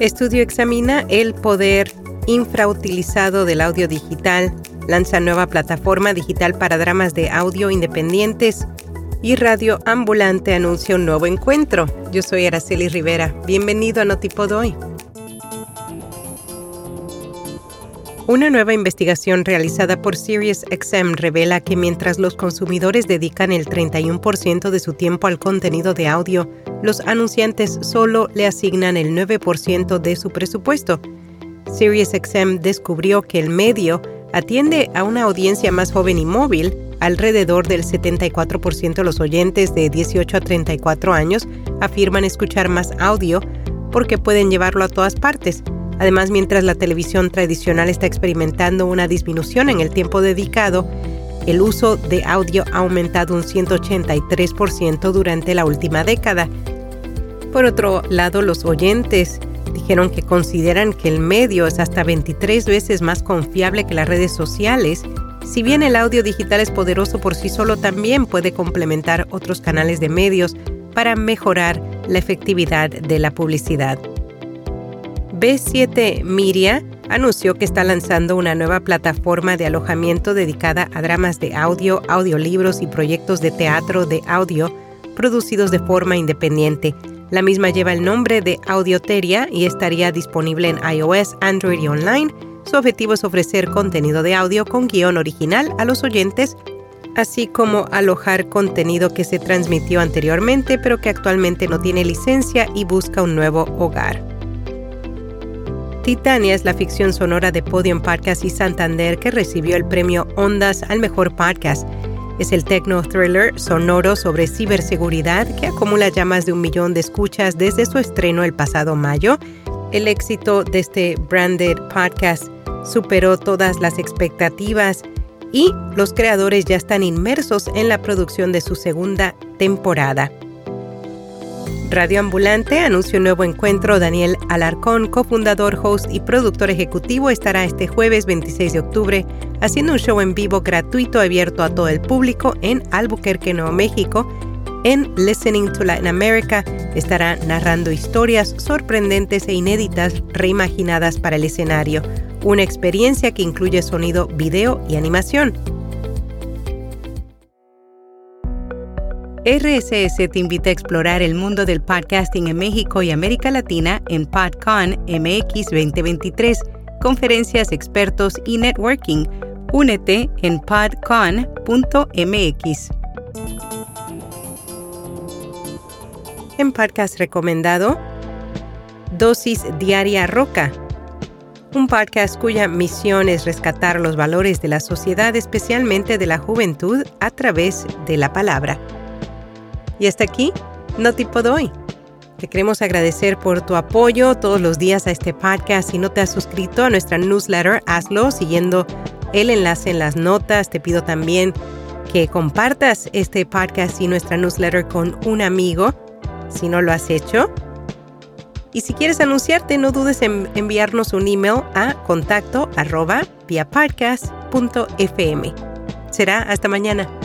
Estudio examina el poder infrautilizado del audio digital, lanza nueva plataforma digital para dramas de audio independientes y Radio Ambulante anuncia un nuevo encuentro. Yo soy Araceli Rivera. Bienvenido a Notipod hoy. Una nueva investigación realizada por SiriusXM revela que mientras los consumidores dedican el 31% de su tiempo al contenido de audio, los anunciantes solo le asignan el 9% de su presupuesto. SiriusXM descubrió que el medio atiende a una audiencia más joven y móvil. Alrededor del 74% de los oyentes de 18 a 34 años afirman escuchar más audio porque pueden llevarlo a todas partes Además, mientras la televisión tradicional está experimentando una disminución en el tiempo dedicado, el uso de audio ha aumentado un 183% durante la última década. Por otro lado, los oyentes dijeron que consideran que el medio es hasta 23 veces más confiable que las redes sociales. Si bien el audio digital es poderoso por sí solo, también puede complementar otros canales de medios para mejorar la efectividad de la publicidad. B7 Media anunció que está lanzando una nueva plataforma de alojamiento dedicada a dramas de audio, audiolibros y proyectos de teatro de audio producidos de forma independiente. La misma lleva el nombre de Audioteria y estaría disponible en iOS, Android y online. Su objetivo es ofrecer contenido de audio con guion original a los oyentes, así como alojar contenido que se transmitió anteriormente pero que actualmente no tiene licencia y busca un nuevo hogar. Titania es la ficción sonora de Podium Podcast y Santander que recibió el premio Ondas al mejor podcast. Es el techno thriller sonoro sobre ciberseguridad que acumula ya más de un millón de escuchas desde su estreno el pasado mayo. El éxito de este branded podcast superó todas las expectativas y los creadores ya están inmersos en la producción de su segunda temporada. Radio Ambulante anunció un nuevo encuentro. Daniel Alarcón, cofundador, host y productor ejecutivo, estará este jueves 26 de octubre haciendo un show en vivo gratuito abierto a todo el público en Albuquerque, Nuevo México. En Listening to Latin America estará narrando historias sorprendentes e inéditas reimaginadas para el escenario, una experiencia que incluye sonido, video y animación. RSS te invita a explorar el mundo del podcasting en México y América Latina en PodCon MX 2023, conferencias, expertos y networking. Únete en podcon.mx. En podcast recomendado, Dosis Diaria Roca, un podcast cuya misión es rescatar los valores de la sociedad, especialmente de la juventud, a través de la palabra. Y hasta aquí, no tipo hoy. Te queremos agradecer por tu apoyo todos los días a este podcast. Si no te has suscrito a nuestra newsletter, hazlo siguiendo el enlace en las notas. Te pido también que compartas este podcast y nuestra newsletter con un amigo, si no lo has hecho. Y si quieres anunciarte, no dudes en enviarnos un email a contacto arroba via Será hasta mañana.